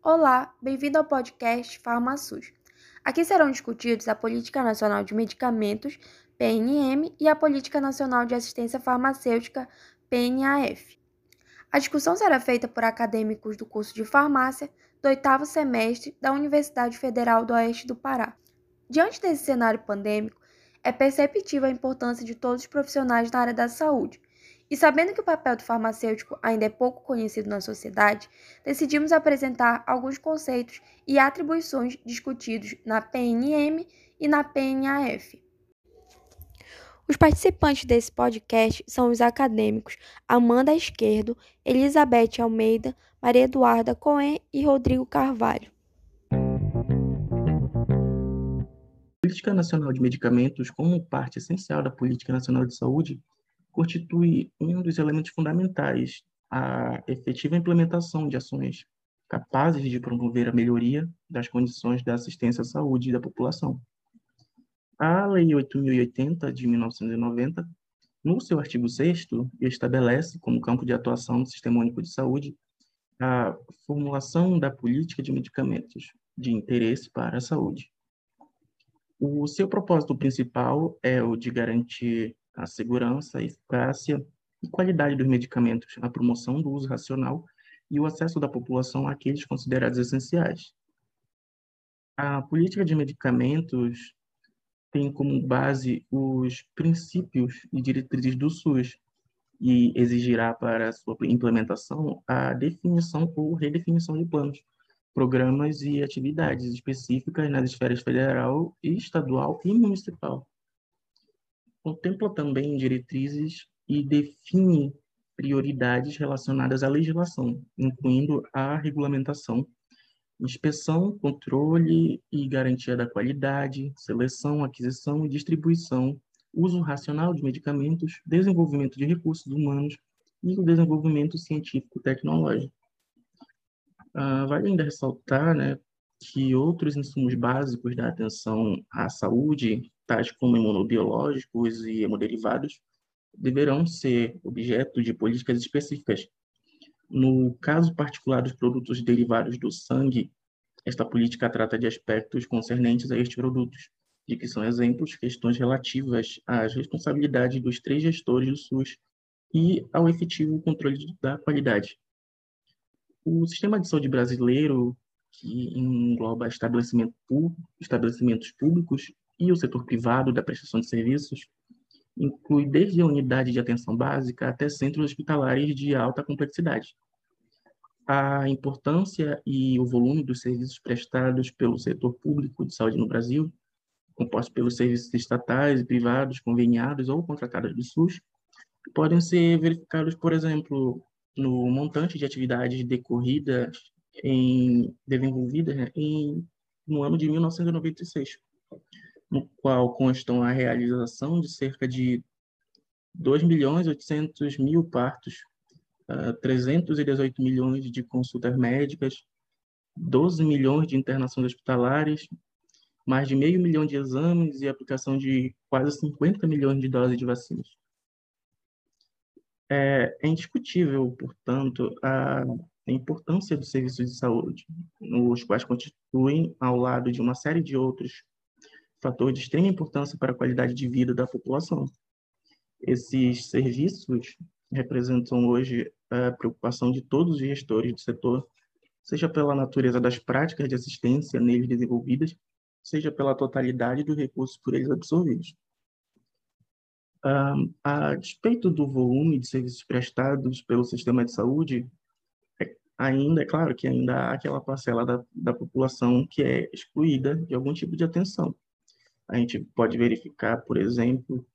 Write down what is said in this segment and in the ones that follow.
Olá, bem-vindo ao podcast FarmaSUS. Aqui serão discutidos a Política Nacional de Medicamentos, PNM, e a Política Nacional de Assistência Farmacêutica, PNAF. A discussão será feita por acadêmicos do curso de farmácia do oitavo semestre da Universidade Federal do Oeste do Pará. Diante desse cenário pandêmico, é perceptível a importância de todos os profissionais na área da saúde. E sabendo que o papel do farmacêutico ainda é pouco conhecido na sociedade, decidimos apresentar alguns conceitos e atribuições discutidos na PNM e na PNAF. Os participantes desse podcast são os acadêmicos Amanda Esquerdo, Elizabeth Almeida, Maria Eduarda Cohen e Rodrigo Carvalho. Política Nacional de Medicamentos, como parte essencial da Política Nacional de Saúde, constitui um dos elementos fundamentais à efetiva implementação de ações capazes de promover a melhoria das condições da assistência à saúde da população. A Lei 8.080, de 1990, no seu artigo 6 estabelece como campo de atuação do Sistema Único de Saúde a formulação da política de medicamentos de interesse para a saúde. O seu propósito principal é o de garantir a segurança, a eficácia e qualidade dos medicamentos, a promoção do uso racional e o acesso da população àqueles considerados essenciais. A política de medicamentos tem como base os princípios e diretrizes do SUS e exigirá para sua implementação a definição ou redefinição de planos, programas e atividades específicas nas esferas federal, estadual e municipal. Contempla também diretrizes e define prioridades relacionadas à legislação, incluindo a regulamentação, inspeção, controle e garantia da qualidade, seleção, aquisição e distribuição, uso racional de medicamentos, desenvolvimento de recursos humanos e o desenvolvimento científico-tecnológico. Uh, vale ainda ressaltar né, que outros insumos básicos da atenção à saúde, tais como imunobiológicos e hemoderivados, deverão ser objeto de políticas específicas. No caso particular dos produtos derivados do sangue, esta política trata de aspectos concernentes a estes produtos, de que são exemplos questões relativas às responsabilidades dos três gestores do SUS e ao efetivo controle da qualidade, o sistema de saúde brasileiro, que engloba estabelecimento estabelecimentos públicos e o setor privado da prestação de serviços, inclui desde a unidade de atenção básica até centros hospitalares de alta complexidade. A importância e o volume dos serviços prestados pelo setor público de saúde no Brasil, composto pelos serviços estatais e privados, conveniados ou contratados do SUS, podem ser verificados, por exemplo, no montante de atividades decorridas em desenvolvidas né, em, no ano de 1996, no qual constam a realização de cerca de 2 milhões 800 mil partos, uh, ah, 318 milhões de consultas médicas, 12 milhões de internações hospitalares, mais de meio milhão de exames e aplicação de quase 50 milhões de doses de vacinas. É, é indiscutível, portanto, a importância dos serviços de saúde, os quais constituem, ao lado de uma série de outros fatores de extrema importância para a qualidade de vida da população. Esses serviços representam hoje a preocupação de todos os gestores do setor, seja pela natureza das práticas de assistência neles desenvolvidas, seja pela totalidade dos recursos por eles absorvidos. A despeito do volume de serviços prestados pelo sistema de saúde, é, ainda é claro que ainda há aquela parcela da, da população que é excluída de algum tipo de atenção. A gente pode verificar, por exemplo,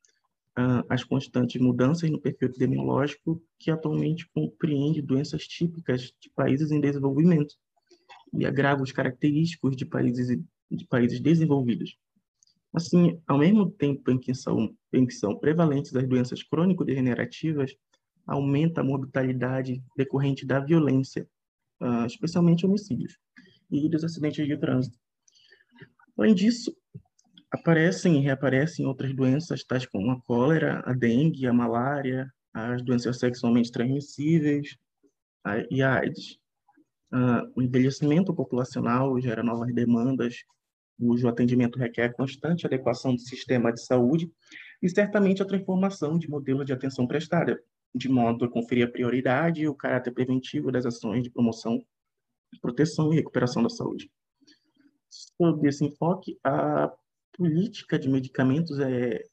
uh, as constantes mudanças no perfil epidemiológico que atualmente compreende doenças típicas de países em desenvolvimento e agravos característicos de países, de países desenvolvidos. Assim, ao mesmo tempo em que são, em que são prevalentes as doenças crônico-degenerativas, aumenta a mortalidade decorrente da violência, uh, especialmente homicídios, e dos acidentes de trânsito. Além disso, aparecem e reaparecem outras doenças, tais como a cólera, a dengue, a malária, as doenças sexualmente transmissíveis, e a AIDS. Uh, o envelhecimento populacional gera novas demandas, cujo atendimento requer constante adequação do sistema de saúde e certamente a transformação de modelo de atenção prestada, de modo a conferir a prioridade e o caráter preventivo das ações de promoção, proteção e recuperação da saúde. Sob esse enfoque, a política de medicamentos é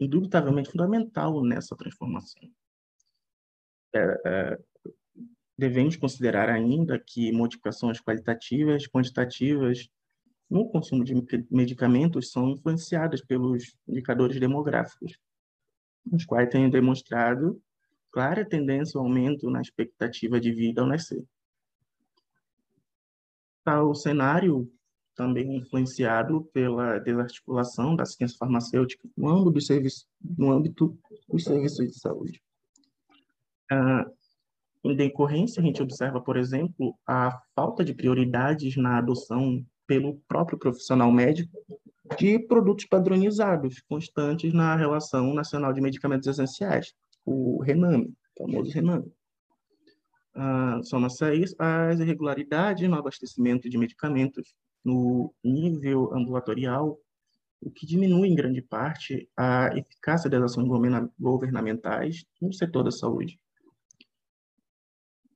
indubitavelmente fundamental nessa transformação. É, é, devemos considerar ainda que modificações qualitativas, quantitativas no consumo de medicamentos são influenciadas pelos indicadores demográficos, os quais têm demonstrado clara tendência ao aumento na expectativa de vida ao nascer. Tal cenário também influenciado pela desarticulação da ciência farmacêutica no âmbito dos serviços, no âmbito dos serviços de saúde. Ah, em decorrência, a gente observa, por exemplo, a falta de prioridades na adoção pelo próprio profissional médico de produtos padronizados, constantes na Relação Nacional de Medicamentos Essenciais, o RENAME, o famoso RENAME. Ah, Soma-se a isso as irregularidades no abastecimento de medicamentos no nível ambulatorial, o que diminui em grande parte a eficácia das ações governamentais no setor da saúde.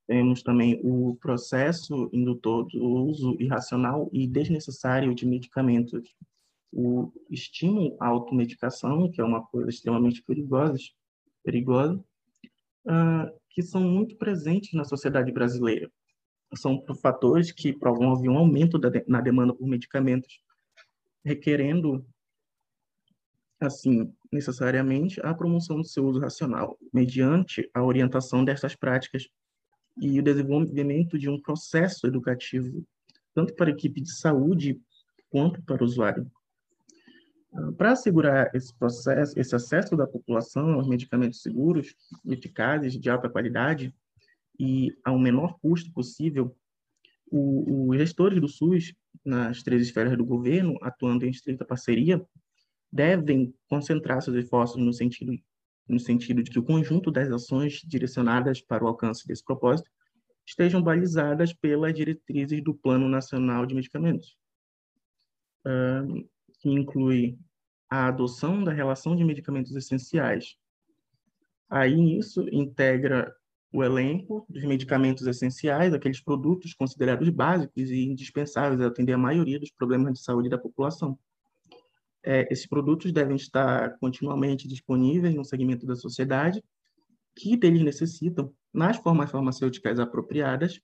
Temos também o processo indutor do uso irracional e desnecessário de medicamentos, o estímulo à automedicação, que é uma coisa extremamente perigosa, perigosa uh, que são muito presentes na sociedade brasileira. São fatores que promovem um aumento da, na demanda por medicamentos, requerendo, assim, necessariamente, a promoção do seu uso racional, mediante a orientação dessas práticas e o desenvolvimento de um processo educativo, tanto para a equipe de saúde quanto para o usuário. Ah, para assegurar esse processo, esse acesso da população aos medicamentos seguros, eficazes, de alta qualidade e ao menor custo possível, os gestores do SUS, nas três esferas do governo, atuando em estreita parceria, devem concentrar seus esforços no sentido no sentido de que o conjunto das ações direcionadas para o alcance desse propósito estejam balizadas pelas diretrizes do Plano Nacional de Medicamentos, que inclui a adoção da relação de medicamentos essenciais. Aí, nisso, integra o elenco dos medicamentos essenciais, aqueles produtos considerados básicos e indispensáveis a atender a maioria dos problemas de saúde da população. É, esses produtos devem estar continuamente disponíveis no segmento da sociedade que deles necessitam nas formas farmacêuticas apropriadas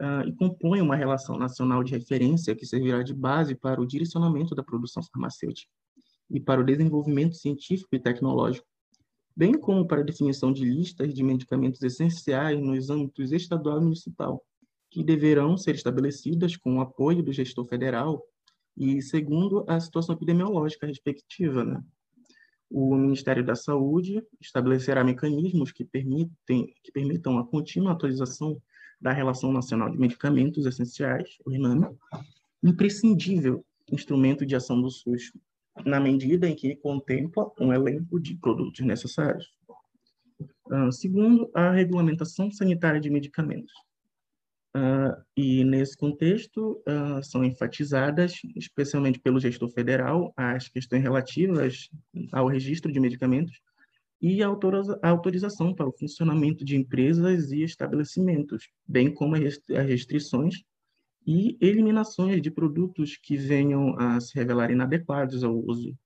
uh, e compõem uma relação nacional de referência que servirá de base para o direcionamento da produção farmacêutica e para o desenvolvimento científico e tecnológico, bem como para a definição de listas de medicamentos essenciais nos âmbitos estadual e municipal, que deverão ser estabelecidas com o apoio do gestor federal e segundo a situação epidemiológica respectiva, né? O Ministério da Saúde estabelecerá mecanismos que permitem que permitam a contínua atualização da Relação Nacional de Medicamentos Essenciais, o RNAME, imprescindível instrumento de ação do SUS, na medida em que contempla um elenco de produtos necessários. Uh, segundo, a regulamentação sanitária de medicamentos. Uh, e nesse contexto uh, são enfatizadas, especialmente pelo gestor federal, as questões relativas ao registro de medicamentos e a autorização para o funcionamento de empresas e estabelecimentos, bem como as restrições e eliminações de produtos que venham a se revelar inadequados ao uso,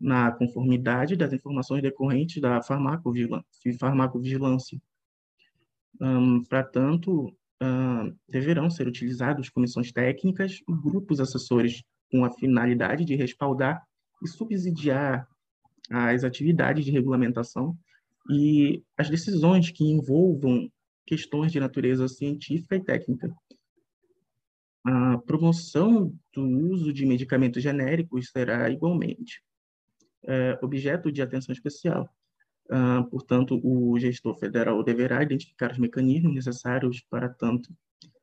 na conformidade das informações decorrentes da farmacovigilância. Um, para tanto, deverão ser utilizados comissões técnicas e grupos assessores com a finalidade de respaldar e subsidiar as atividades de regulamentação e as decisões que envolvam questões de natureza científica e técnica. A promoção do uso de medicamentos genéricos será igualmente é, objeto de atenção especial, Uh, portanto, o gestor federal deverá identificar os mecanismos necessários para tanto,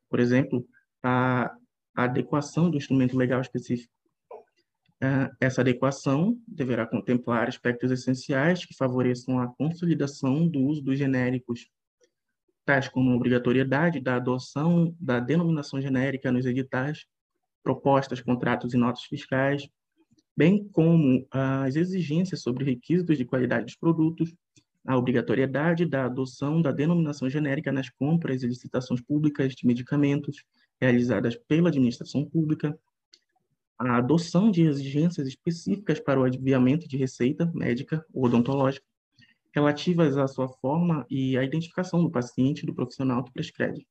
por exemplo, a, adequação do instrumento legal específico. Uh, essa adequação deverá contemplar aspectos essenciais que favoreçam a consolidação do uso dos genéricos, tais como a obrigatoriedade da adoção da denominação genérica nos editais, propostas, contratos e notas fiscais, bem como as exigências sobre requisitos de qualidade dos produtos, a obrigatoriedade da adoção da denominação genérica nas compras e licitações públicas de medicamentos realizadas pela administração pública, a adoção de exigências específicas para o adiamento de receita médica ou odontológica, relativas à sua forma e à identificação do paciente e do profissional que prescreve.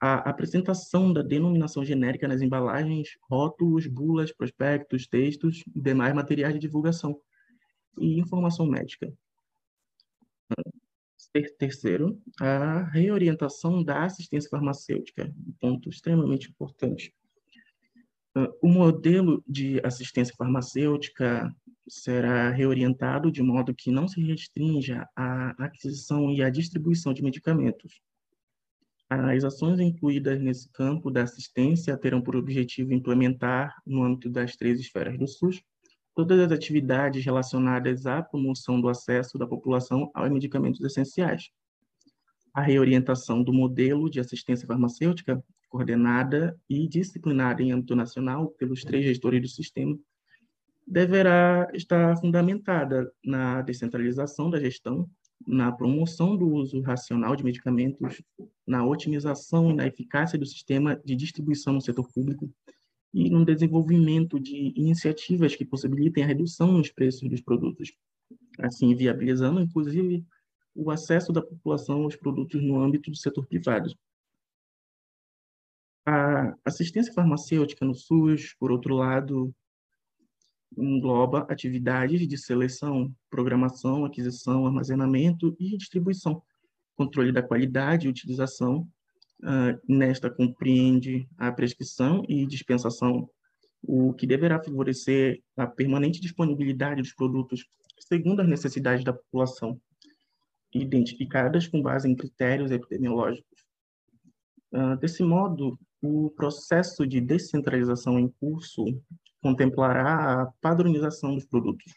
A apresentação da denominação genérica nas embalagens, rótulos, bulas, prospectos, textos e demais materiais de divulgação e informação médica. Terceiro, a reorientação da assistência farmacêutica, um ponto extremamente importante. O modelo de assistência farmacêutica será reorientado de modo que não se restrinja à aquisição e à distribuição de medicamentos. As ações incluídas nesse campo da assistência terão por objetivo implementar, no âmbito das três esferas do SUS, todas as atividades relacionadas à promoção do acesso da população aos medicamentos essenciais. A reorientação do modelo de assistência farmacêutica, coordenada e disciplinada em âmbito nacional pelos três gestores do sistema, deverá estar fundamentada na descentralização da gestão, na promoção do uso racional de medicamentos, na otimização e na eficácia do sistema de distribuição no setor público, e no desenvolvimento de iniciativas que possibilitem a redução nos preços dos produtos, assim viabilizando, inclusive, o acesso da população aos produtos no âmbito do setor privado. A assistência farmacêutica no SUS, por outro lado, engloba atividades de seleção, programação, aquisição, armazenamento e distribuição, controle da qualidade e utilização Uh, nesta compreende a prescrição e dispensação, o que deverá favorecer a permanente disponibilidade dos produtos segundo as necessidades da população, identificadas com base em critérios epidemiológicos. Uh, desse modo, o processo de descentralização em curso contemplará a padronização dos produtos,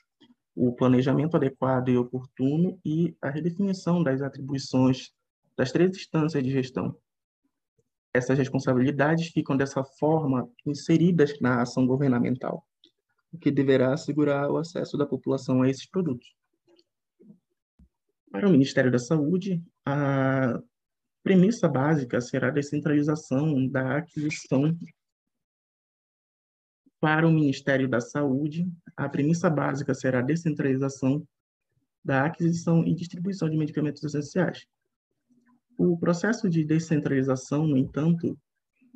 o planejamento adequado e oportuno e a redefinição das atribuições das três instâncias de gestão, essas responsabilidades ficam dessa forma inseridas na ação governamental, o que deverá assegurar o acesso da população a esses produtos. Para o Ministério da Saúde, a premissa básica será a descentralização da aquisição para o Ministério da Saúde, a premissa básica será a descentralização da aquisição e distribuição de medicamentos essenciais, o processo de descentralização, no entanto,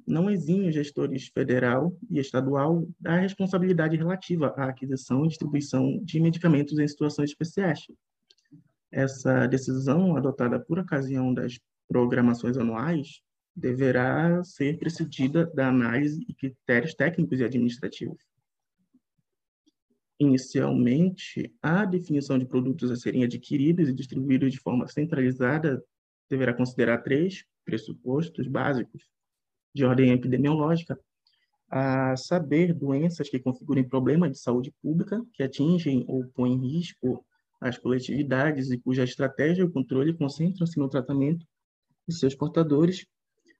não exime os gestores federal e estadual da responsabilidade relativa à aquisição e distribuição de medicamentos em situações especiais. Essa decisão, adotada por ocasião das programações anuais, deverá ser precedida da análise e critérios técnicos e administrativos. Inicialmente, a definição de produtos a serem adquiridos e distribuídos de forma centralizada deverá considerar três pressupostos básicos de ordem epidemiológica, a saber doenças que configurem problemas de saúde pública, que atingem ou põem em risco as coletividades e cuja estratégia e o controle concentram-se no tratamento de seus portadores,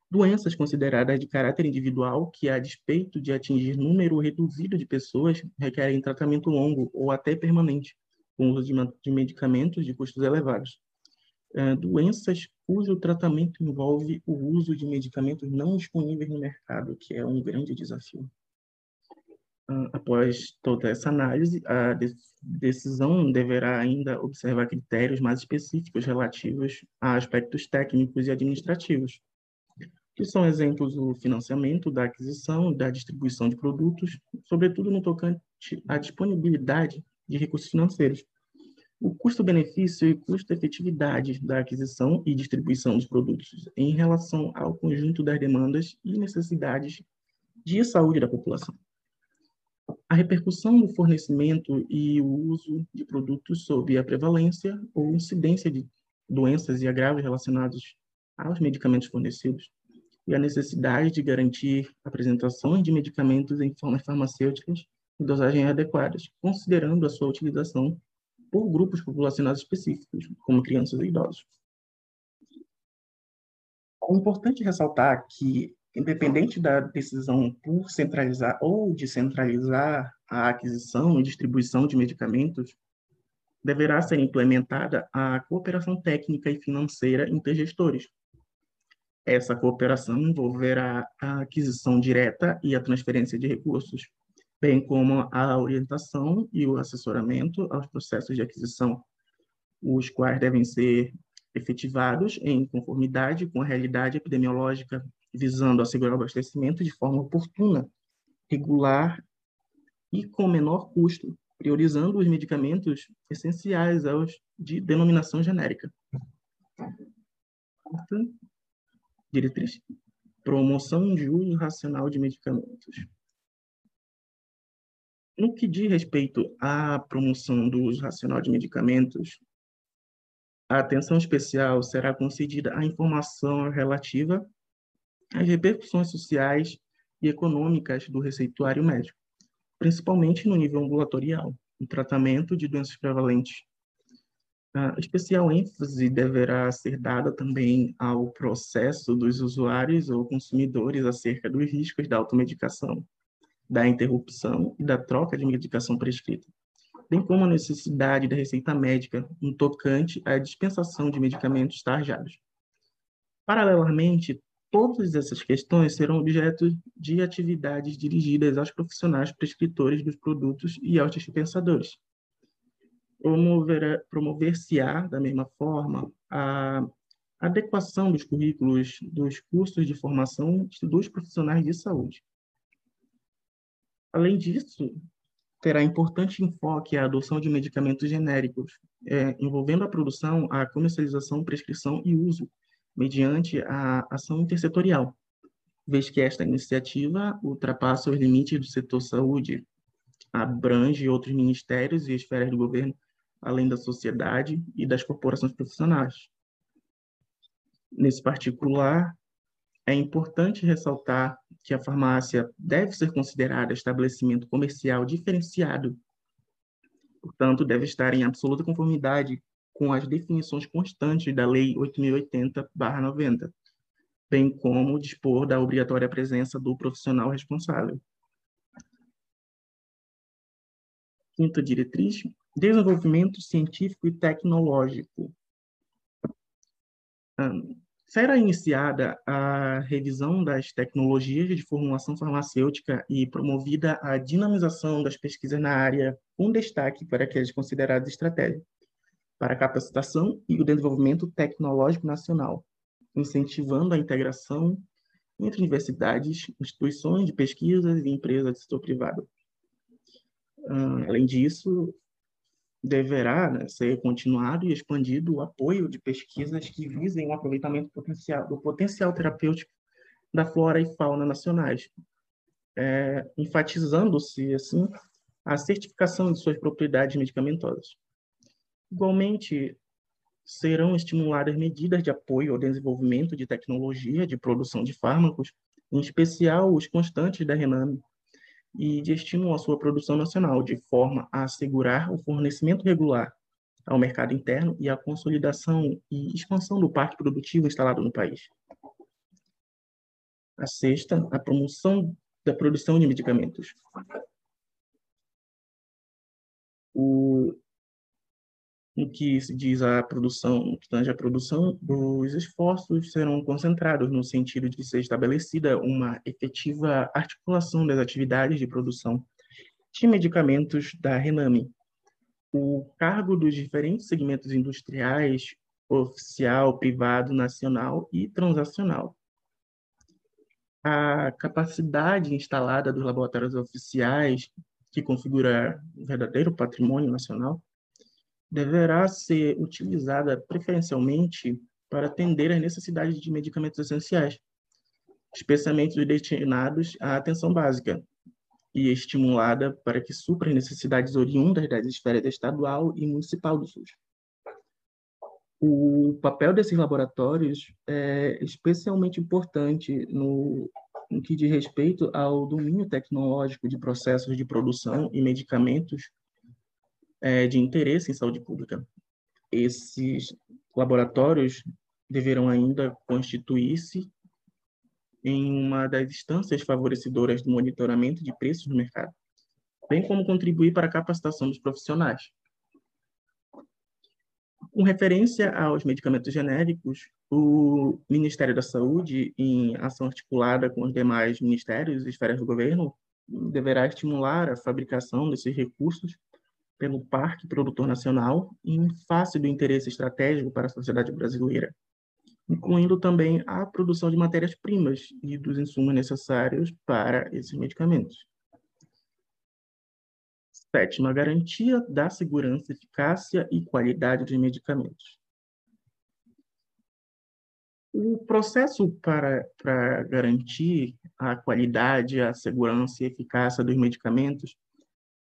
doenças consideradas de caráter individual, que, a despeito de atingir número reduzido de pessoas, requerem tratamento longo ou até permanente, com uso de medicamentos de custos elevados. É, doenças cujo tratamento envolve o uso de medicamentos não disponíveis no mercado, que é um grande desafio. Ah, após toda essa análise, a decisão deverá ainda observar critérios mais específicos relativos a aspectos técnicos e administrativos, que são exemplos o financiamento da aquisição da distribuição de produtos, sobretudo no tocante à disponibilidade de recursos financeiros, o custo-benefício e custo-efetividade da aquisição e distribuição dos produtos em relação ao conjunto das demandas e necessidades de saúde da população. A repercussão do fornecimento e o uso de produtos sob a prevalência ou incidência de doenças e agravos relacionados aos medicamentos fornecidos e a necessidade de garantir apresentações de medicamentos em formas farmacêuticas e dosagens adequadas, considerando a sua utilização por grupos populacionais específicos, como crianças e idosos. É importante ressaltar que, independente da decisão por centralizar ou descentralizar a aquisição e distribuição de medicamentos, deverá ser implementada a cooperação técnica e financeira intergestores. Essa cooperação envolverá a aquisição direta e a transferência de recursos, bem como a orientação e o assessoramento aos processos de aquisição, os quais devem ser efetivados em conformidade com a realidade epidemiológica, visando assegurar o abastecimento de forma oportuna, regular e com menor custo, priorizando os medicamentos essenciais aos de denominação genérica. Quarta diretriz: promoção de uso racional de medicamentos. No que diz respeito à promoção do uso racional de medicamentos, a atenção especial será concedida à informação relativa às repercussões sociais e econômicas do receituário médico, principalmente no nível ambulatorial, no tratamento de doenças prevalentes. A especial ênfase deverá ser dada também ao processo dos usuários ou consumidores acerca dos riscos da automedicação, da interrupção e da troca de medicação prescrita, bem como a necessidade da receita médica no tocante à dispensação de medicamentos tarjados. Paralelamente, Todas essas questões serão objeto de atividades dirigidas aos profissionais prescritores dos produtos e aos dispensadores. Promover-se-á, da mesma forma, a adequação dos currículos dos cursos de formação dos profissionais de saúde. Além disso, terá importante enfoque a adoção de medicamentos genéricos, é, envolvendo a produção, a comercialização, prescrição e uso mediante a ação intersetorial, vez que esta iniciativa ultrapassa os limites do setor saúde, abrange outros ministérios e esferas do governo, além da sociedade e das corporações profissionais. Nesse particular, é importante ressaltar que a farmácia deve ser considerada estabelecimento comercial diferenciado, portanto, deve estar em absoluta conformidade com as definições constantes da Lei 8.080-90, bem como dispor da obrigatória presença do profissional responsável. Quinta diretriz: desenvolvimento científico e tecnológico. será iniciada a revisão das tecnologias de formulação farmacêutica e promovida a dinamização das pesquisas na área, com destaque para aquelas consideradas estratégicas para a capacitação e o desenvolvimento tecnológico nacional, incentivando a integração entre universidades, instituições de pesquisas e empresas do setor privado. além disso, deverá né, ser continuado e expandido o apoio de pesquisas que visem o aproveitamento potencial, do potencial terapêutico da flora e fauna nacionais, é, enfatizando-se, assim, a certificação de suas propriedades medicamentosas. Igualmente, serão estimuladas medidas de apoio ao desenvolvimento de tecnologia de produção de fármacos, em especial os constantes da Rename, e de estímulo à sua produção nacional, de forma a assegurar o fornecimento regular ao mercado interno e a consolidação e expansão do parque produtivo instalado no país. A sexta, a promoção da produção de medicamentos. O no que se diz a produção, no que tange produção, os esforços serão concentrados no sentido de ser estabelecida uma efetiva articulação das atividades de produção de medicamentos da Rename. O cargo dos diferentes segmentos industriais, oficial, privado, nacional e transacional. A capacidade instalada dos laboratórios oficiais, que configura um verdadeiro patrimônio nacional, deverá ser utilizada preferencialmente para atender às necessidades de medicamentos essenciais, especialmente os destinados à atenção básica, e estimulada para que supra as necessidades oriundas das esferas estadual e municipal do SUS. O papel desses laboratórios é especialmente importante no, no que diz respeito ao domínio tecnológico de processos de produção e medicamentos é, de interesse em saúde pública. Esses laboratórios deverão ainda constituir-se em uma das instâncias favorecedoras do monitoramento de preços no mercado, bem como contribuir para a capacitação dos profissionais. Com referência aos medicamentos genéricos, o Ministério da Saúde, em ação articulada com os demais ministérios e esferas do governo, deverá estimular a fabricação desses recursos pelo Parque Produtor Nacional em face do interesse estratégico para a sociedade brasileira, incluindo também a produção de matérias-primas e dos insumos necessários para esses medicamentos. Sétima, garantia da segurança, eficácia e qualidade dos medicamentos. O processo para, para garantir a qualidade, a segurança e eficácia dos medicamentos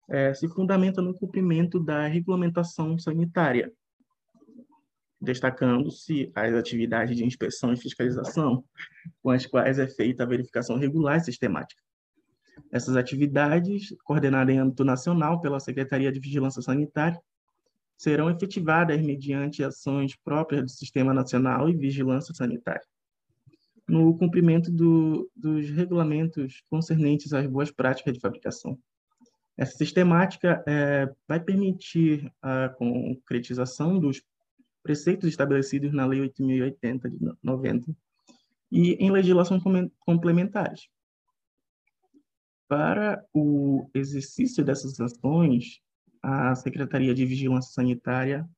é, se fundamenta no cumprimento da regulamentação sanitária, destacando-se as atividades de inspeção e fiscalização, com as quais é feita a verificação regular e sistemática. Essas atividades, coordenadas em âmbito nacional pela Secretaria de Vigilância Sanitária, serão efetivadas mediante ações próprias do Sistema Nacional de Vigilância Sanitária, no cumprimento do, dos regulamentos concernentes às boas práticas de fabricação. Essa sistemática é, vai permitir a concretização dos preceitos estabelecidos na Lei 8.080 de 90 e em legislações complementares. Para o exercício dessas ações, a Secretaria de Vigilância Sanitária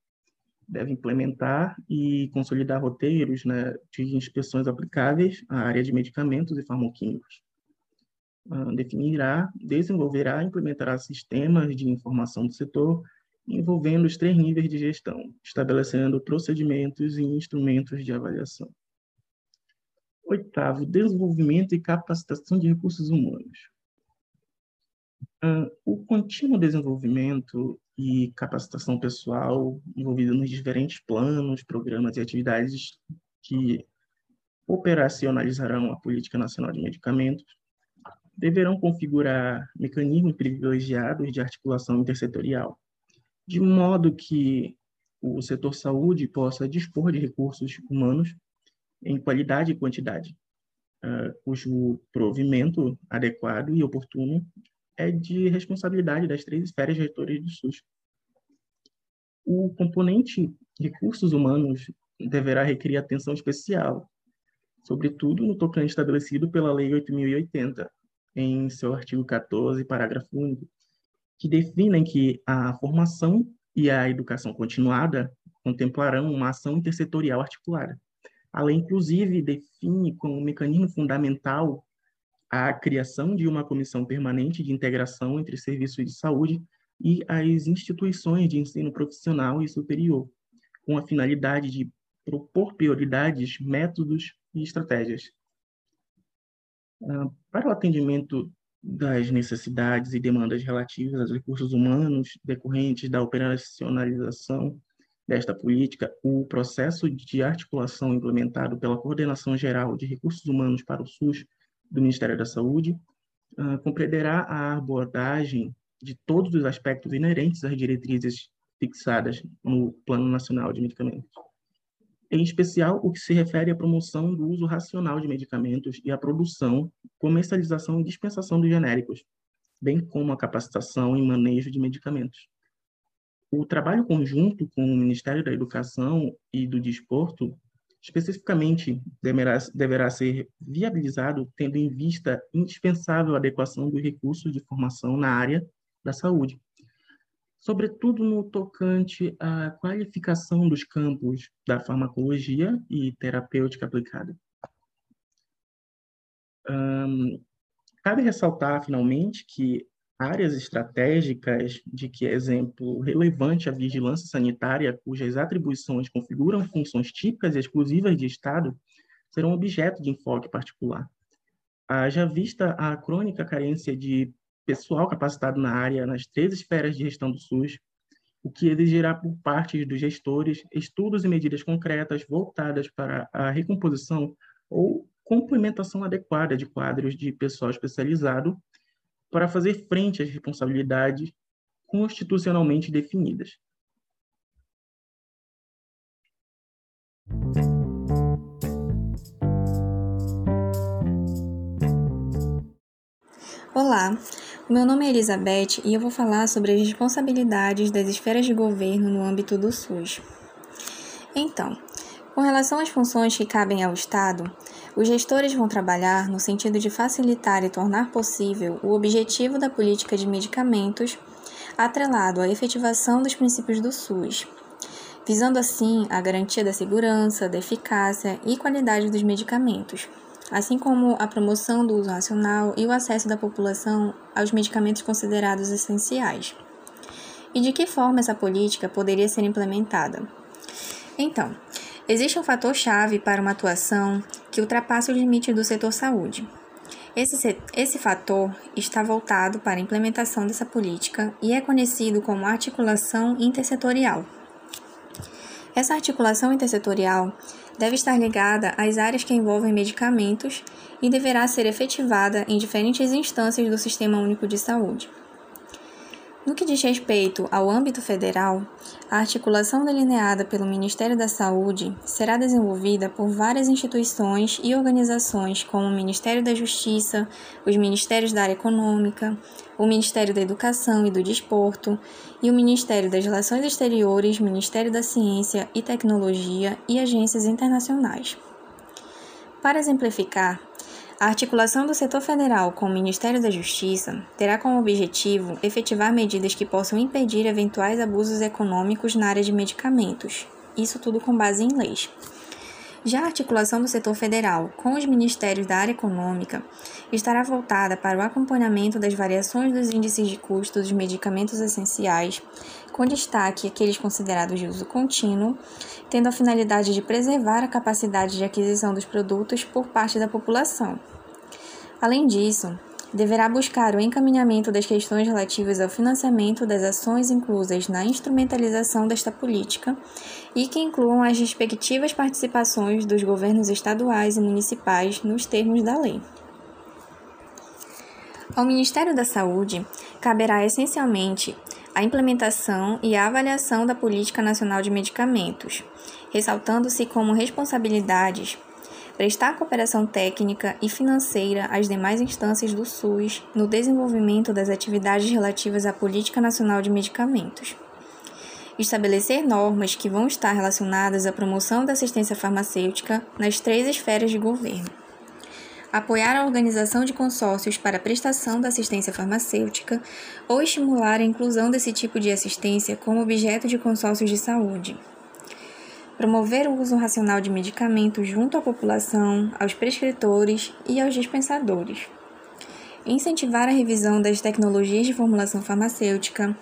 deve implementar e consolidar roteiros né, de inspeções aplicáveis à área de medicamentos e farmoquímicos. Uh, definirá, desenvolverá e implementará sistemas de informação do setor envolvendo os três níveis de gestão, estabelecendo procedimentos e instrumentos de avaliação. Oitavo, desenvolvimento e capacitação de recursos humanos. Uh, o contínuo desenvolvimento e capacitação pessoal envolvido nos diferentes planos, programas e atividades que operacionalizarão a Política Nacional de Medicamentos deverão configurar mecanismos privilegiados de articulação intersetorial, de modo que o setor saúde possa dispor de recursos humanos em qualidade e quantidade, uh, cujo provimento adequado e oportuno é de responsabilidade das três esferas reitores do SUS. O componente recursos humanos deverá requerer atenção especial, sobretudo no tocante estabelecido pela Lei 8.080, em seu artigo 14, parágrafo único, que definem que a formação e a educação continuada contemplarão uma ação intersetorial articulada. A lei, inclusive, define como um mecanismo fundamental a criação de uma comissão permanente de integração entre serviços de saúde e as instituições de ensino profissional e superior, com a finalidade de propor prioridades, métodos e estratégias. Ah, para o atendimento das necessidades e demandas relativas aos recursos humanos decorrentes da operacionalização desta política, o processo de articulação implementado pela Coordenação Geral de Recursos Humanos para o SUS do Ministério da Saúde uh, compreenderá a abordagem de todos os aspectos inerentes às diretrizes fixadas no Plano Nacional de Medicamentos. Em especial, o que se refere à promoção do uso racional de medicamentos e à produção, comercialização e dispensação dos genéricos, bem como a capacitação e manejo de medicamentos. O trabalho conjunto com o Ministério da Educação e do Desporto Especificamente, deverá, deverá ser viabilizado tendo em vista indispensável adequação dos recursos de formação na área da saúde, sobretudo no tocante à qualificação dos campos da farmacologia e terapêutica aplicada. Um, cabe ressaltar, finalmente, que áreas estratégicas de que é exemplo relevante a vigilância sanitária, cujas atribuições configuram funções típicas e exclusivas de Estado, serão objeto de enfoque particular. Haja vista a crônica carência de pessoal capacitado na área, nas três esferas de gestão do SUS, o que exigirá por parte dos gestores estudos e medidas concretas voltadas para a recomposição ou complementação adequada de quadros de pessoal especializado para fazer frente às responsabilidades constitucionalmente definidas. Olá, meu nome é Elizabeth e eu vou falar sobre as responsabilidades das esferas de governo no âmbito do SUS. Então, com relação às funções que cabem ao Estado, os gestores vão trabalhar no sentido de facilitar e tornar possível o objetivo da política de medicamentos atrelado à efetivação dos princípios do SUS, visando assim a garantia da segurança, da eficácia e qualidade dos medicamentos assim como a promoção do uso racional e o acesso da população aos medicamentos considerados essenciais. E de que forma essa política poderia ser implementada? Então, existe um fator-chave para uma atuação que ultrapassa o limite do setor saúde. Esse, esse fator está voltado para a implementação dessa política e é conhecido como articulação intersetorial. Essa articulação intersetorial deve estar ligada às áreas que envolvem medicamentos e deverá ser efetivada em diferentes instâncias do Sistema Único de Saúde. No que diz respeito ao âmbito federal, a articulação delineada pelo Ministério da Saúde será desenvolvida por várias instituições e organizações, como o Ministério da Justiça, os Ministérios da Área Econômica, o Ministério da Educação e do Desporto e o Ministério das Relações Exteriores, Ministério da Ciência e Tecnologia e agências internacionais. Para exemplificar, a articulação do setor federal com o Ministério da Justiça terá como objetivo efetivar medidas que possam impedir eventuais abusos econômicos na área de medicamentos, isso tudo com base em leis. Já a articulação do setor federal com os ministérios da área econômica estará voltada para o acompanhamento das variações dos índices de custo dos medicamentos essenciais, com destaque aqueles considerados de uso contínuo, tendo a finalidade de preservar a capacidade de aquisição dos produtos por parte da população. Além disso, deverá buscar o encaminhamento das questões relativas ao financiamento das ações inclusas na instrumentalização desta política e que incluam as respectivas participações dos governos estaduais e municipais nos termos da lei. Ao Ministério da Saúde caberá essencialmente a implementação e a avaliação da Política Nacional de Medicamentos, ressaltando-se como responsabilidades prestar cooperação técnica e financeira às demais instâncias do SUS no desenvolvimento das atividades relativas à Política Nacional de Medicamentos. Estabelecer normas que vão estar relacionadas à promoção da assistência farmacêutica nas três esferas de governo apoiar a organização de consórcios para a prestação da assistência farmacêutica ou estimular a inclusão desse tipo de assistência como objeto de consórcios de saúde. Promover o uso racional de medicamentos junto à população, aos prescritores e aos dispensadores. Incentivar a revisão das tecnologias de formulação farmacêutica,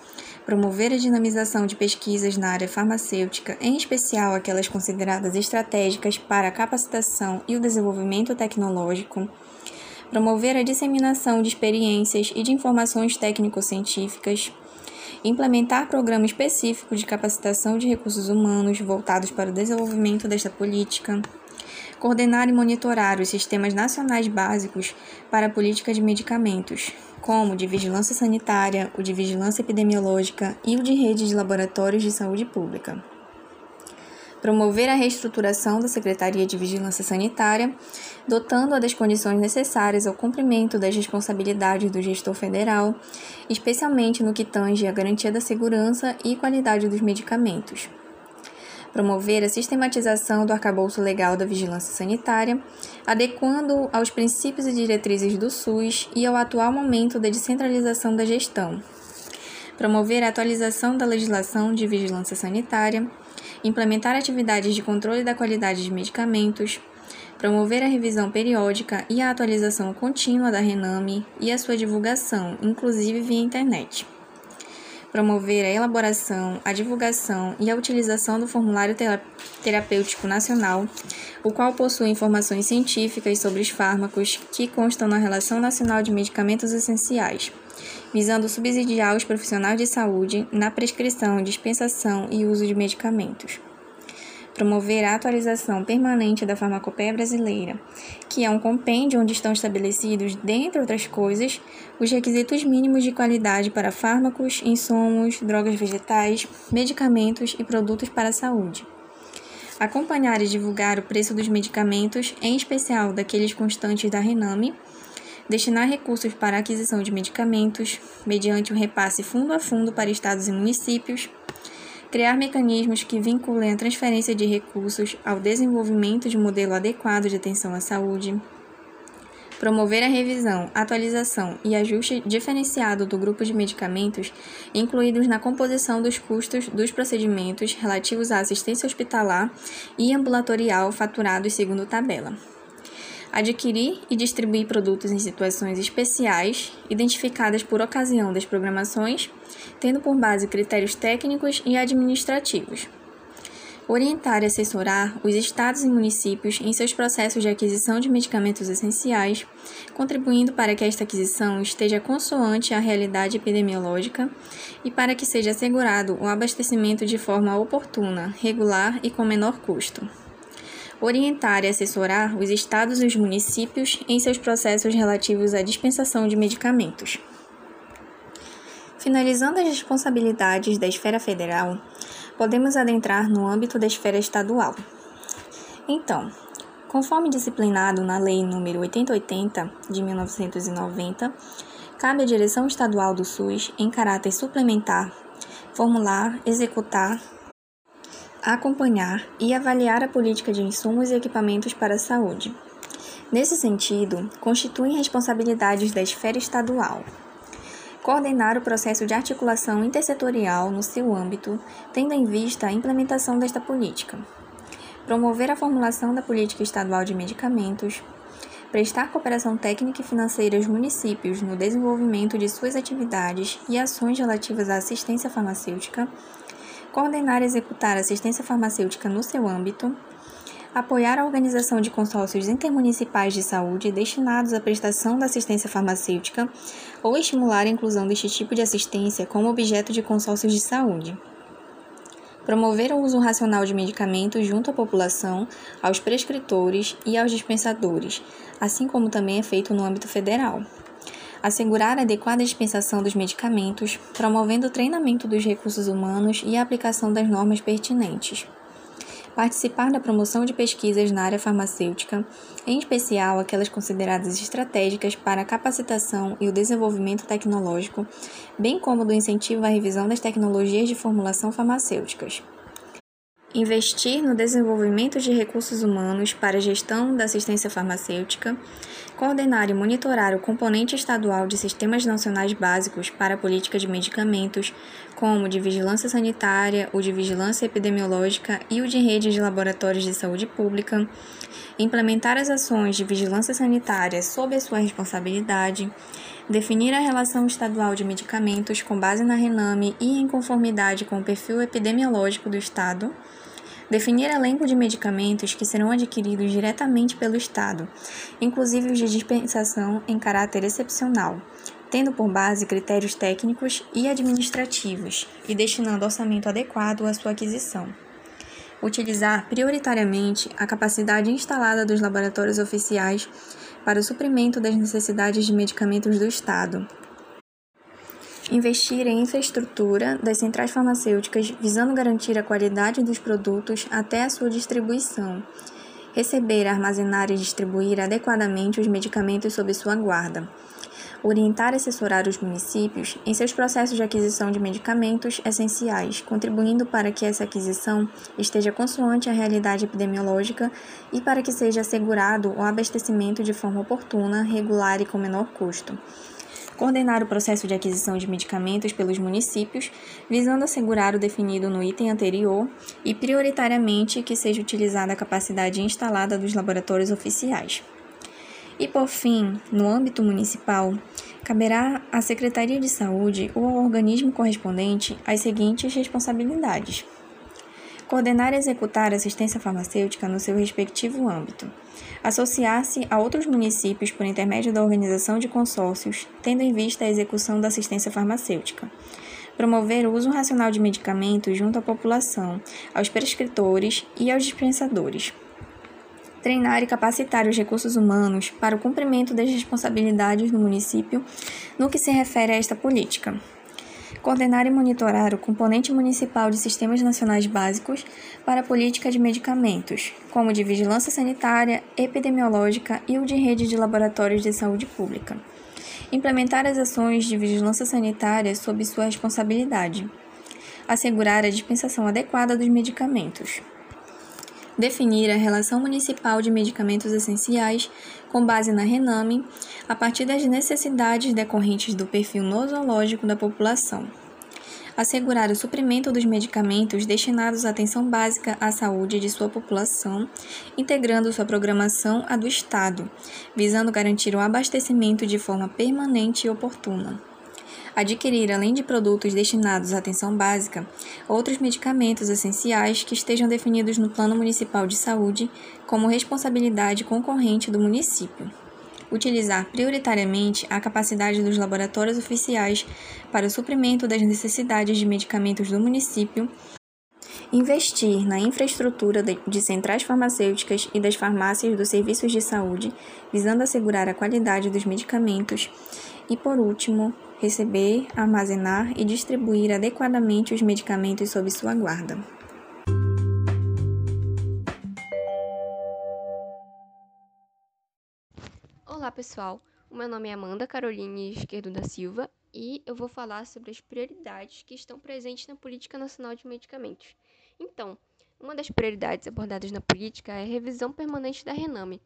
promover a dinamização de pesquisas na área farmacêutica, em especial aquelas consideradas estratégicas para a capacitação e o desenvolvimento tecnológico, promover a disseminação de experiências e de informações técnico-científicas, implementar programa específico de capacitação de recursos humanos voltados para o desenvolvimento desta política, coordenar e monitorar os sistemas nacionais básicos para a política de medicamentos, como o de vigilância sanitária, o de vigilância epidemiológica e o de rede de laboratórios de saúde pública. Promover a reestruturação da Secretaria de Vigilância Sanitária, dotando-a das condições necessárias ao cumprimento das responsabilidades do gestor federal, especialmente no que tange à garantia da segurança e qualidade dos medicamentos. Promover a sistematização do arcabouço legal da vigilância sanitária, adequando aos princípios e diretrizes do SUS e ao atual momento da descentralização da gestão, promover a atualização da legislação de vigilância sanitária, implementar atividades de controle da qualidade de medicamentos, promover a revisão periódica e a atualização contínua da RENAME e a sua divulgação, inclusive via internet. Promover a elaboração, a divulgação e a utilização do Formulário Terapêutico Nacional, o qual possui informações científicas sobre os fármacos que constam na Relação Nacional de Medicamentos Essenciais, visando subsidiar os profissionais de saúde na prescrição, dispensação e uso de medicamentos promover a atualização permanente da farmacopeia brasileira, que é um compêndio onde estão estabelecidos, dentre outras coisas, os requisitos mínimos de qualidade para fármacos, insumos, drogas vegetais, medicamentos e produtos para a saúde. Acompanhar e divulgar o preço dos medicamentos, em especial daqueles constantes da Rename, destinar recursos para aquisição de medicamentos, mediante um repasse fundo a fundo para estados e municípios, criar mecanismos que vinculem a transferência de recursos ao desenvolvimento de um modelo adequado de atenção à saúde, promover a revisão, atualização e ajuste diferenciado do grupo de medicamentos incluídos na composição dos custos dos procedimentos relativos à assistência hospitalar e ambulatorial faturados segundo tabela adquirir e distribuir produtos em situações especiais, identificadas por ocasião das programações, tendo por base critérios técnicos e administrativos. Orientar e assessorar os estados e municípios em seus processos de aquisição de medicamentos essenciais, contribuindo para que esta aquisição esteja consoante à realidade epidemiológica e para que seja assegurado o abastecimento de forma oportuna, regular e com menor custo orientar e assessorar os estados e os municípios em seus processos relativos à dispensação de medicamentos. Finalizando as responsabilidades da esfera federal, podemos adentrar no âmbito da esfera estadual. Então, conforme disciplinado na Lei nº 8080 de 1990, cabe à Direção Estadual do SUS, em caráter suplementar, formular, executar acompanhar e avaliar a política de insumos e equipamentos para a saúde. Nesse sentido, constituem responsabilidades da esfera estadual. Coordenar o processo de articulação intersetorial no seu âmbito, tendo em vista a implementação desta política. Promover a formulação da política estadual de medicamentos. Prestar cooperação técnica e financeira aos municípios no desenvolvimento de suas atividades e ações relativas à assistência farmacêutica coordenar e executar assistência farmacêutica no seu âmbito, apoiar a organização de consórcios intermunicipais de saúde destinados à prestação da assistência farmacêutica ou estimular a inclusão deste tipo de assistência como objeto de consórcios de saúde. Promover o uso racional de medicamentos junto à população, aos prescritores e aos dispensadores, assim como também é feito no âmbito federal assegurar a adequada dispensação dos medicamentos, promovendo o treinamento dos recursos humanos e a aplicação das normas pertinentes. Participar da promoção de pesquisas na área farmacêutica, em especial aquelas consideradas estratégicas para a capacitação e o desenvolvimento tecnológico, bem como do incentivo à revisão das tecnologias de formulação farmacêuticas investir no desenvolvimento de recursos humanos para gestão da assistência farmacêutica, coordenar e monitorar o componente estadual de sistemas nacionais básicos para a política de medicamentos, como o de vigilância sanitária, o de vigilância epidemiológica e o de redes de laboratórios de saúde pública, implementar as ações de vigilância sanitária sob a sua responsabilidade, definir a relação estadual de medicamentos com base na RENAME e em conformidade com o perfil epidemiológico do Estado, Definir elenco de medicamentos que serão adquiridos diretamente pelo Estado, inclusive os de dispensação em caráter excepcional, tendo por base critérios técnicos e administrativos e destinando orçamento adequado à sua aquisição. Utilizar prioritariamente a capacidade instalada dos laboratórios oficiais para o suprimento das necessidades de medicamentos do Estado, investir em infraestrutura das centrais farmacêuticas visando garantir a qualidade dos produtos até a sua distribuição, receber, armazenar e distribuir adequadamente os medicamentos sob sua guarda, orientar e assessorar os municípios em seus processos de aquisição de medicamentos essenciais, contribuindo para que essa aquisição esteja consoante à realidade epidemiológica e para que seja assegurado o abastecimento de forma oportuna, regular e com menor custo coordenar o processo de aquisição de medicamentos pelos municípios, visando assegurar o definido no item anterior e, prioritariamente, que seja utilizada a capacidade instalada dos laboratórios oficiais. E, por fim, no âmbito municipal, caberá à Secretaria de Saúde ou ao organismo correspondente as seguintes responsabilidades. Coordenar e executar assistência farmacêutica no seu respectivo âmbito, associar-se a outros municípios por intermédio da organização de consórcios, tendo em vista a execução da assistência farmacêutica, promover o uso racional de medicamentos junto à população, aos prescritores e aos dispensadores. Treinar e capacitar os recursos humanos para o cumprimento das responsabilidades do município no que se refere a esta política Coordenar e monitorar o componente municipal de sistemas nacionais básicos para a política de medicamentos, como de vigilância sanitária, epidemiológica e o de rede de laboratórios de saúde pública. Implementar as ações de vigilância sanitária sob sua responsabilidade. Assegurar a dispensação adequada dos medicamentos definir a relação municipal de medicamentos essenciais com base na RENAME, a partir das necessidades decorrentes do perfil nosológico da população. Assegurar o suprimento dos medicamentos destinados à atenção básica à saúde de sua população, integrando sua programação à do Estado, visando garantir o abastecimento de forma permanente e oportuna adquirir, além de produtos destinados à atenção básica, outros medicamentos essenciais que estejam definidos no Plano Municipal de Saúde como responsabilidade concorrente do município. Utilizar prioritariamente a capacidade dos laboratórios oficiais para o suprimento das necessidades de medicamentos do município investir na infraestrutura de centrais farmacêuticas e das farmácias dos serviços de saúde, visando assegurar a qualidade dos medicamentos, e, por último, receber, armazenar e distribuir adequadamente os medicamentos sob sua guarda. Olá, pessoal. O meu nome é Amanda Caroline Esquerdo da Silva e eu vou falar sobre as prioridades que estão presentes na Política Nacional de Medicamentos. Então, uma das prioridades abordadas na política é a revisão permanente da RENAME.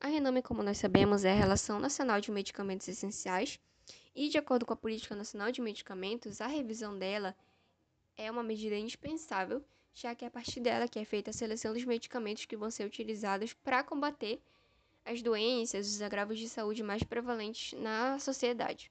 A RENAME, como nós sabemos, é a Relação Nacional de Medicamentos Essenciais e, de acordo com a Política Nacional de Medicamentos, a revisão dela é uma medida indispensável, já que é a partir dela que é feita a seleção dos medicamentos que vão ser utilizados para combater as doenças, os agravos de saúde mais prevalentes na sociedade.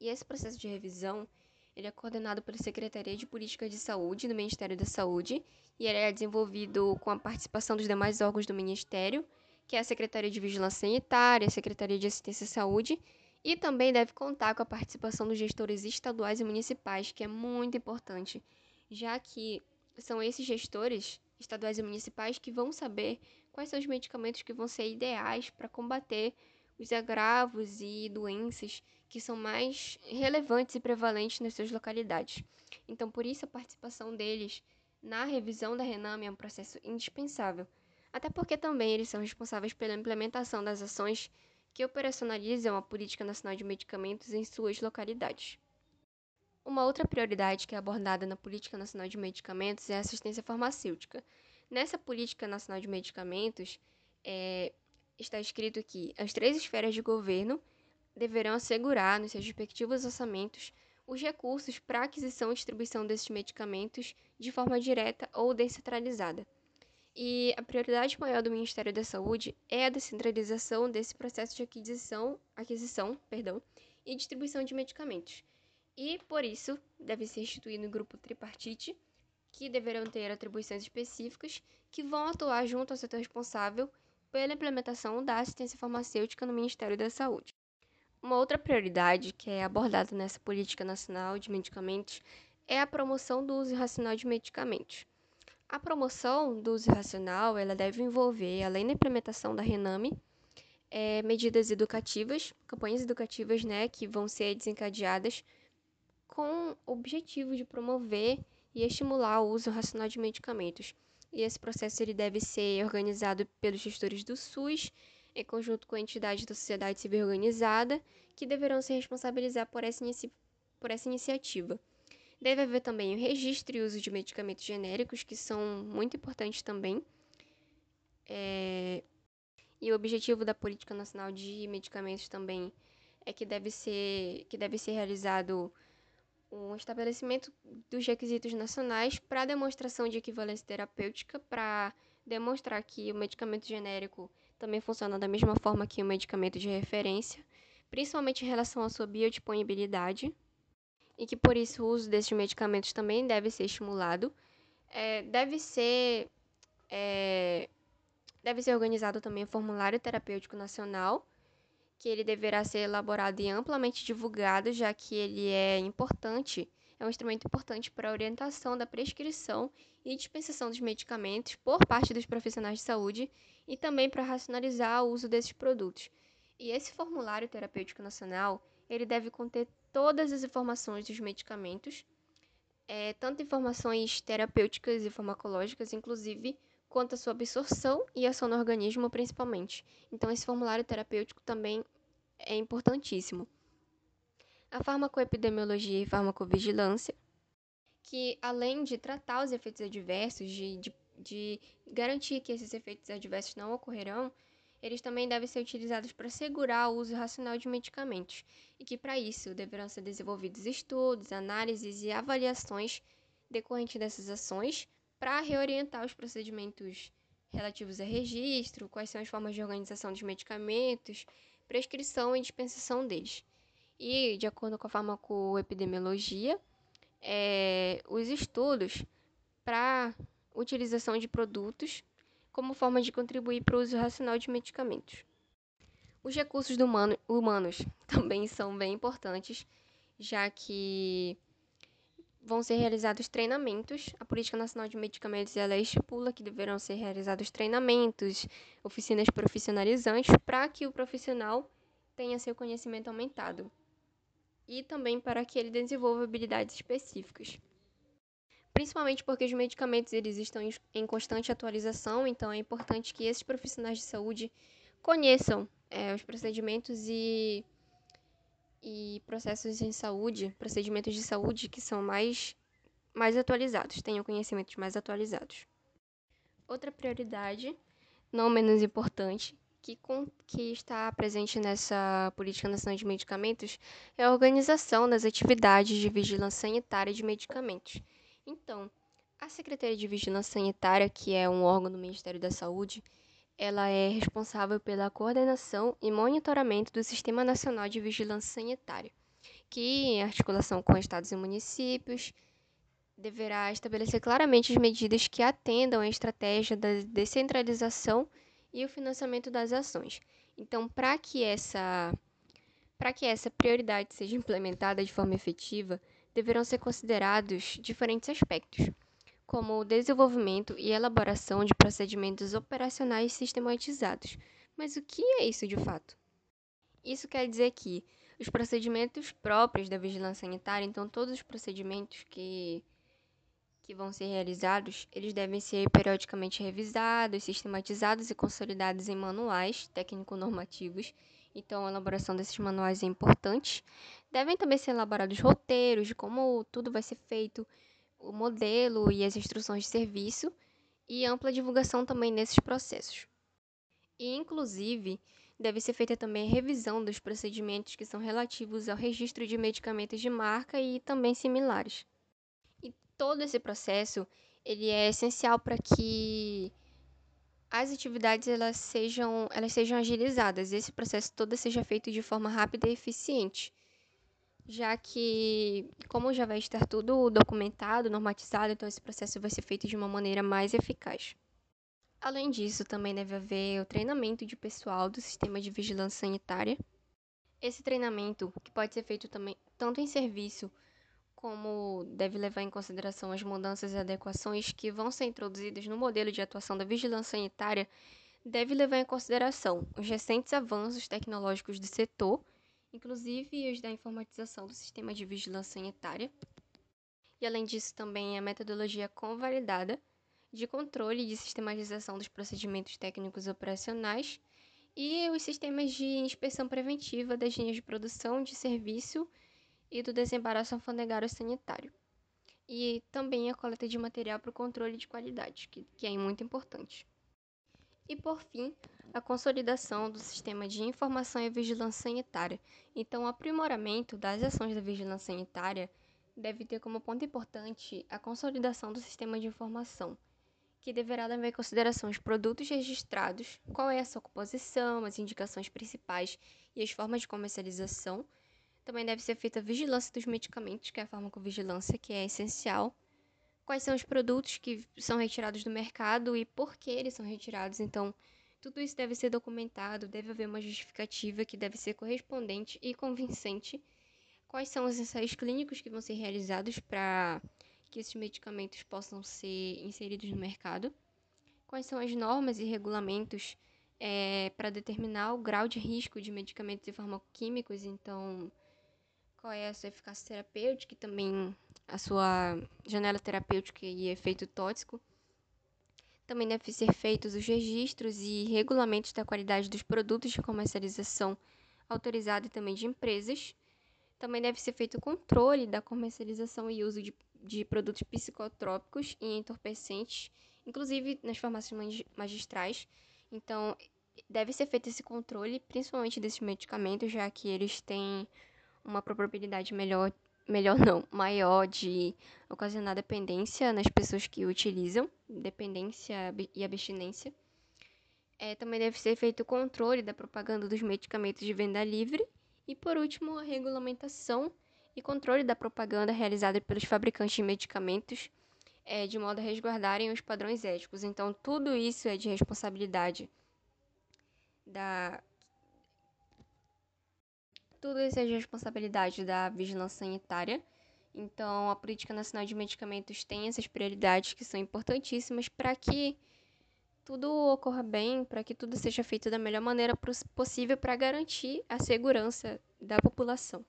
E esse processo de revisão ele é coordenado pela Secretaria de Política de Saúde do Ministério da Saúde e ele é desenvolvido com a participação dos demais órgãos do Ministério, que é a Secretaria de Vigilância Sanitária, a Secretaria de Assistência à Saúde e também deve contar com a participação dos gestores estaduais e municipais, que é muito importante, já que são esses gestores estaduais e municipais que vão saber quais são os medicamentos que vão ser ideais para combater os agravos e doenças que são mais relevantes e prevalentes nas suas localidades. Então, por isso, a participação deles na revisão da Rename é um processo indispensável, até porque também eles são responsáveis pela implementação das ações que operacionalizam a Política Nacional de Medicamentos em suas localidades. Uma outra prioridade que é abordada na Política Nacional de Medicamentos é a assistência farmacêutica. Nessa Política Nacional de Medicamentos, é, está escrito que as três esferas de governo deverão assegurar, nos seus respectivos orçamentos, os recursos para aquisição e distribuição desses medicamentos de forma direta ou descentralizada. E a prioridade maior do Ministério da Saúde é a descentralização desse processo de aquisição, aquisição perdão, e distribuição de medicamentos. E, por isso, deve ser instituído um grupo tripartite, que deverão ter atribuições específicas, que vão atuar junto ao setor responsável pela implementação da assistência farmacêutica no Ministério da Saúde. Uma outra prioridade que é abordada nessa política nacional de medicamentos é a promoção do uso racional de medicamentos. A promoção do uso racional ela deve envolver, além da implementação da RENAME, é, medidas educativas, campanhas educativas né, que vão ser desencadeadas com o objetivo de promover e estimular o uso racional de medicamentos. E esse processo ele deve ser organizado pelos gestores do SUS, em conjunto com a entidade da sociedade civil organizada, que deverão se responsabilizar por essa, por essa iniciativa. Deve haver também o registro e uso de medicamentos genéricos, que são muito importantes também. É... E o objetivo da Política Nacional de Medicamentos também é que deve ser, que deve ser realizado um estabelecimento dos requisitos nacionais para demonstração de equivalência terapêutica, para demonstrar que o medicamento genérico também funciona da mesma forma que o medicamento de referência, principalmente em relação à sua biodisponibilidade, e que por isso o uso desses medicamentos também deve ser estimulado. É, deve ser é, deve ser organizado também o formulário terapêutico nacional, que ele deverá ser elaborado e amplamente divulgado, já que ele é importante, é um instrumento importante para a orientação da prescrição e dispensação dos medicamentos por parte dos profissionais de saúde e também para racionalizar o uso desses produtos. E esse formulário terapêutico nacional, ele deve conter todas as informações dos medicamentos, é, tanto informações terapêuticas e farmacológicas, inclusive, quanto a sua absorção e ação no organismo, principalmente. Então, esse formulário terapêutico também é importantíssimo. A farmacoepidemiologia e farmacovigilância, que além de tratar os efeitos adversos, de, de, de garantir que esses efeitos adversos não ocorrerão, eles também devem ser utilizados para assegurar o uso racional de medicamentos, e que para isso deverão ser desenvolvidos estudos, análises e avaliações decorrentes dessas ações para reorientar os procedimentos relativos a registro, quais são as formas de organização dos medicamentos, prescrição e dispensação deles. E, de acordo com a farmacoepidemiologia, é, os estudos para utilização de produtos como forma de contribuir para o uso racional de medicamentos. Os recursos humano, humanos também são bem importantes, já que vão ser realizados treinamentos. A Política Nacional de Medicamentos ela estipula que deverão ser realizados treinamentos, oficinas profissionalizantes, para que o profissional tenha seu conhecimento aumentado e também para que ele desenvolva habilidades específicas principalmente porque os medicamentos eles estão em constante atualização, então é importante que esses profissionais de saúde conheçam é, os procedimentos e, e processos em saúde, procedimentos de saúde que são mais, mais atualizados, tenham conhecimentos mais atualizados. Outra prioridade, não menos importante, que, com, que está presente nessa Política Nacional de Medicamentos é a organização das atividades de vigilância sanitária de medicamentos então, a Secretaria de Vigilância Sanitária, que é um órgão do Ministério da Saúde, ela é responsável pela coordenação e monitoramento do Sistema Nacional de Vigilância Sanitária, que, em articulação com estados e municípios, deverá estabelecer claramente as medidas que atendam à estratégia da descentralização e o financiamento das ações. Então, para que essa para que essa prioridade seja implementada de forma efetiva, deverão ser considerados diferentes aspectos, como o desenvolvimento e elaboração de procedimentos operacionais sistematizados. Mas o que é isso de fato? Isso quer dizer que os procedimentos próprios da vigilância sanitária, então todos os procedimentos que, que vão ser realizados, eles devem ser periodicamente revisados, sistematizados e consolidados em manuais técnico-normativos então, a elaboração desses manuais é importante. Devem também ser elaborados roteiros de como tudo vai ser feito, o modelo e as instruções de serviço, e ampla divulgação também nesses processos. E, inclusive, deve ser feita também a revisão dos procedimentos que são relativos ao registro de medicamentos de marca e também similares. E todo esse processo ele é essencial para que as atividades elas sejam, elas sejam agilizadas, esse processo todo seja feito de forma rápida e eficiente. Já que, como já vai estar tudo documentado, normatizado, então esse processo vai ser feito de uma maneira mais eficaz. Além disso, também deve haver o treinamento de pessoal do sistema de vigilância sanitária. Esse treinamento, que pode ser feito também tanto em serviço como deve levar em consideração as mudanças e adequações que vão ser introduzidas no modelo de atuação da vigilância sanitária, deve levar em consideração os recentes avanços tecnológicos do setor, inclusive os da informatização do sistema de vigilância sanitária, e além disso também a metodologia convalidada de controle e de sistematização dos procedimentos técnicos operacionais e os sistemas de inspeção preventiva das linhas de produção de serviço e do desembaraço alfandegário sanitário. E também a coleta de material para o controle de qualidade, que, que é muito importante. E por fim, a consolidação do sistema de informação e vigilância sanitária. Então, o aprimoramento das ações da vigilância sanitária deve ter como ponto importante a consolidação do sistema de informação, que deverá levar em consideração os produtos registrados, qual é a sua composição, as indicações principais e as formas de comercialização também deve ser feita a vigilância dos medicamentos, que é a farmacovigilância, que é essencial. Quais são os produtos que são retirados do mercado e por que eles são retirados. Então, tudo isso deve ser documentado, deve haver uma justificativa que deve ser correspondente e convincente. Quais são os ensaios clínicos que vão ser realizados para que esses medicamentos possam ser inseridos no mercado? Quais são as normas e regulamentos é, para determinar o grau de risco de medicamentos e farmacoquímicos? Então, qual é a sua eficácia terapêutica e também a sua janela terapêutica e efeito tóxico. Também devem ser feitos os registros e regulamentos da qualidade dos produtos de comercialização autorizada e também de empresas. Também deve ser feito o controle da comercialização e uso de, de produtos psicotrópicos e entorpecentes, inclusive nas farmácias magistrais. Então, deve ser feito esse controle, principalmente desses medicamentos, já que eles têm uma probabilidade melhor, melhor não, maior de ocasionar dependência nas pessoas que utilizam, dependência e abstinência. É, também deve ser feito o controle da propaganda dos medicamentos de venda livre. E, por último, a regulamentação e controle da propaganda realizada pelos fabricantes de medicamentos, é, de modo a resguardarem os padrões éticos. Então, tudo isso é de responsabilidade da tudo isso é de responsabilidade da vigilância sanitária. Então, a Política Nacional de Medicamentos tem essas prioridades que são importantíssimas para que tudo ocorra bem, para que tudo seja feito da melhor maneira possível para garantir a segurança da população.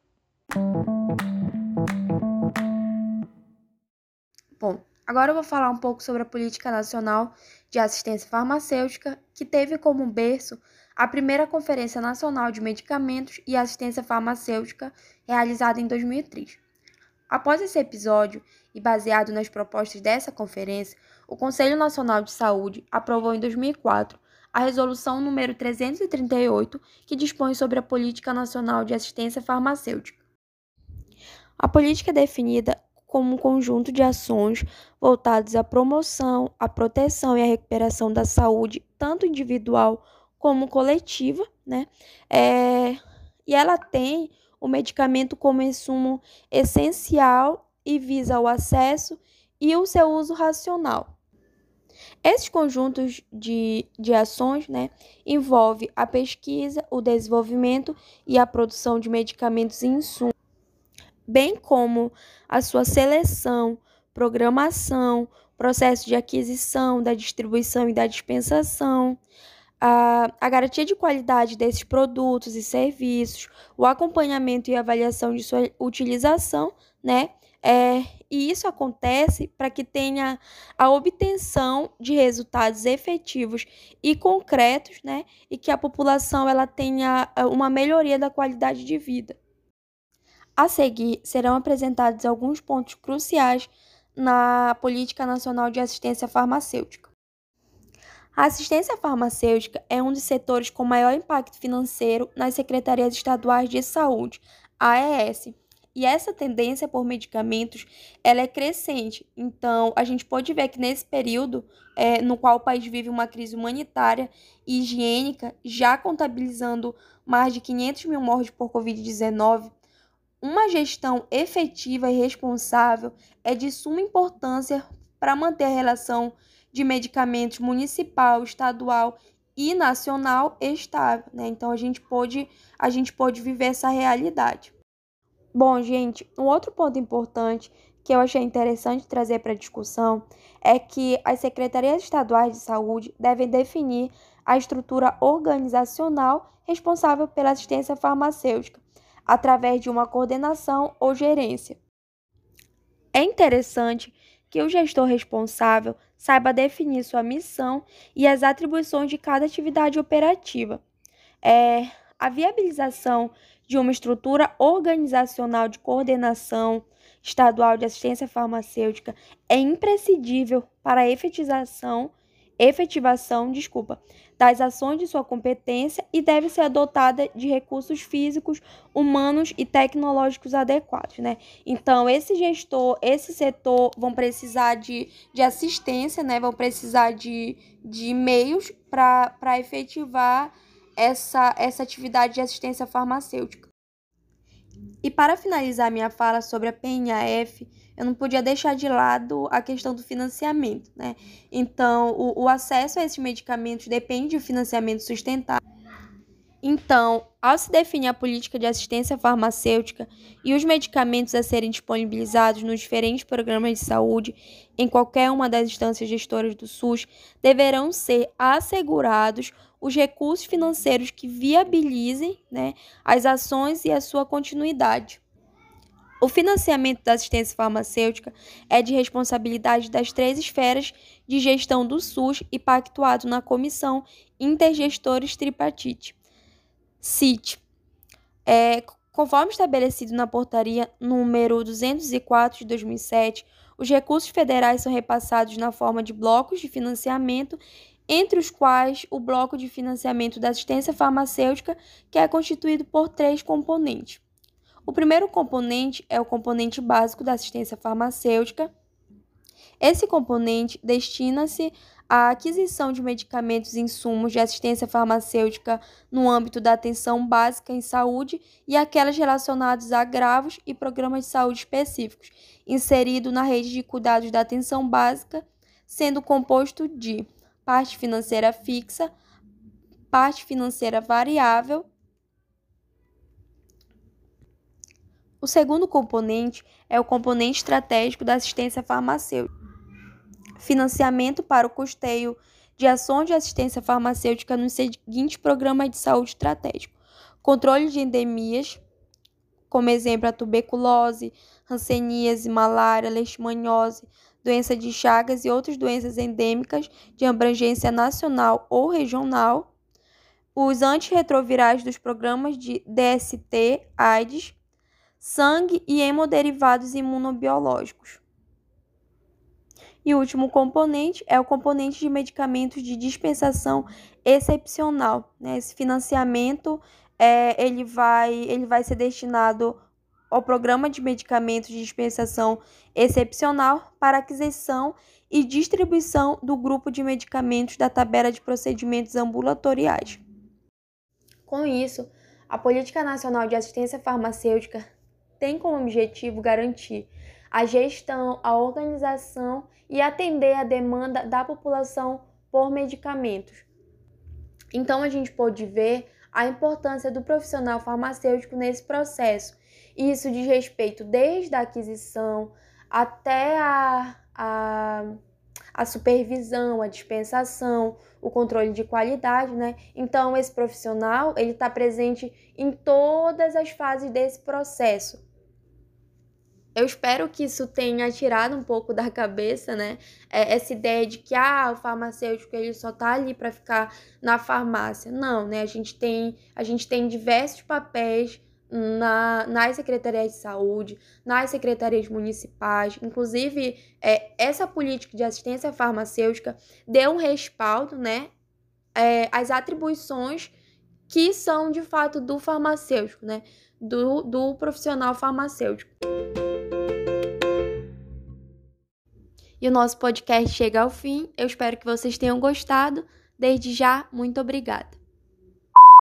Bom, agora eu vou falar um pouco sobre a Política Nacional de Assistência Farmacêutica, que teve como berço a primeira Conferência Nacional de Medicamentos e Assistência Farmacêutica, realizada em 2003. Após esse episódio, e baseado nas propostas dessa conferência, o Conselho Nacional de Saúde aprovou em 2004 a Resolução número 338, que dispõe sobre a Política Nacional de Assistência Farmacêutica. A política é definida como um conjunto de ações voltadas à promoção, à proteção e à recuperação da saúde, tanto individual como coletiva, né? É, e ela tem o medicamento como insumo essencial e visa o acesso e o seu uso racional. Esses conjuntos de, de ações né, envolve a pesquisa, o desenvolvimento e a produção de medicamentos e insumos, bem como a sua seleção, programação, processo de aquisição, da distribuição e da dispensação, a, garantia de qualidade desses produtos e serviços, o acompanhamento e avaliação de sua utilização, né? É, e isso acontece para que tenha a obtenção de resultados efetivos e concretos, né? E que a população ela tenha é, uma melhoria da qualidade de vida. A seguir, serão apresentados alguns pontos cruciais na Política Nacional de Assistência Farmacêutica. A assistência farmacêutica é um dos setores com maior impacto financeiro nas secretarias estaduais de saúde, AES. E essa tendência por medicamentos ela é crescente. Então, a gente pode ver que nesse período é, no qual o país vive uma crise humanitária e higiênica, já contabilizando mais de 500 mil mortes por Covid-19, uma gestão efetiva e responsável é de suma importância para manter a relação de medicamentos municipal, estadual e nacional estável, né? Então a gente pôde a gente pôde viver essa realidade. Bom, gente, um outro ponto importante que eu achei interessante trazer para discussão é que as secretarias estaduais de saúde devem definir a estrutura organizacional responsável pela assistência farmacêutica, através de uma coordenação ou gerência. É interessante que o gestor responsável saiba definir sua missão e as atribuições de cada atividade operativa. É, a viabilização de uma estrutura organizacional de coordenação estadual de assistência farmacêutica é imprescindível para a efetivação efetivação, desculpa, das ações de sua competência e deve ser adotada de recursos físicos, humanos e tecnológicos adequados, né? Então, esse gestor, esse setor vão precisar de, de assistência, né? Vão precisar de, de meios para efetivar essa, essa atividade de assistência farmacêutica. E para finalizar minha fala sobre a PNAF, eu não podia deixar de lado a questão do financiamento, né? Então, o, o acesso a esses medicamentos depende do financiamento sustentável. Então, ao se definir a política de assistência farmacêutica e os medicamentos a serem disponibilizados nos diferentes programas de saúde em qualquer uma das instâncias gestoras do SUS, deverão ser assegurados os recursos financeiros que viabilizem né, as ações e a sua continuidade. O financiamento da assistência farmacêutica é de responsabilidade das três esferas de gestão do SUS e pactuado na Comissão Intergestores Tripartite. CIT. É, conforme estabelecido na portaria número 204 de 2007, os recursos federais são repassados na forma de blocos de financiamento, entre os quais o bloco de financiamento da assistência farmacêutica, que é constituído por três componentes. O primeiro componente é o componente básico da assistência farmacêutica. Esse componente destina-se à aquisição de medicamentos e insumos de assistência farmacêutica no âmbito da atenção básica em saúde e aquelas relacionadas a agravos e programas de saúde específicos, inserido na rede de cuidados da atenção básica, sendo composto de parte financeira fixa, parte financeira variável O segundo componente é o componente estratégico da assistência farmacêutica. Financiamento para o custeio de ações de assistência farmacêutica nos seguintes programas de saúde estratégico: controle de endemias, como exemplo a tuberculose, hanseníase, malária, leishmaniose, doença de Chagas e outras doenças endêmicas de abrangência nacional ou regional, os antirretrovirais dos programas de DST, AIDS, sangue e hemoderivados imunobiológicos. E o último componente é o componente de medicamentos de dispensação excepcional. Né? Esse financiamento é, ele, vai, ele vai ser destinado ao programa de medicamentos de dispensação excepcional para aquisição e distribuição do grupo de medicamentos da tabela de procedimentos ambulatoriais. Com isso, a Política Nacional de Assistência Farmacêutica tem como objetivo garantir a gestão, a organização e atender a demanda da população por medicamentos. Então, a gente pode ver a importância do profissional farmacêutico nesse processo. Isso diz respeito desde a aquisição até a, a, a supervisão, a dispensação, o controle de qualidade, né? Então, esse profissional ele está presente em todas as fases desse processo eu espero que isso tenha tirado um pouco da cabeça, né? É, essa ideia de que ah, o farmacêutico ele só tá ali para ficar na farmácia. Não, né? A gente tem, a gente tem diversos papéis na, nas secretarias de saúde, nas secretarias municipais. Inclusive, é, essa política de assistência farmacêutica deu um respaldo, né? É, as atribuições que são de fato do farmacêutico, né? Do, do profissional farmacêutico. E o nosso podcast chega ao fim. Eu espero que vocês tenham gostado. Desde já, muito obrigada.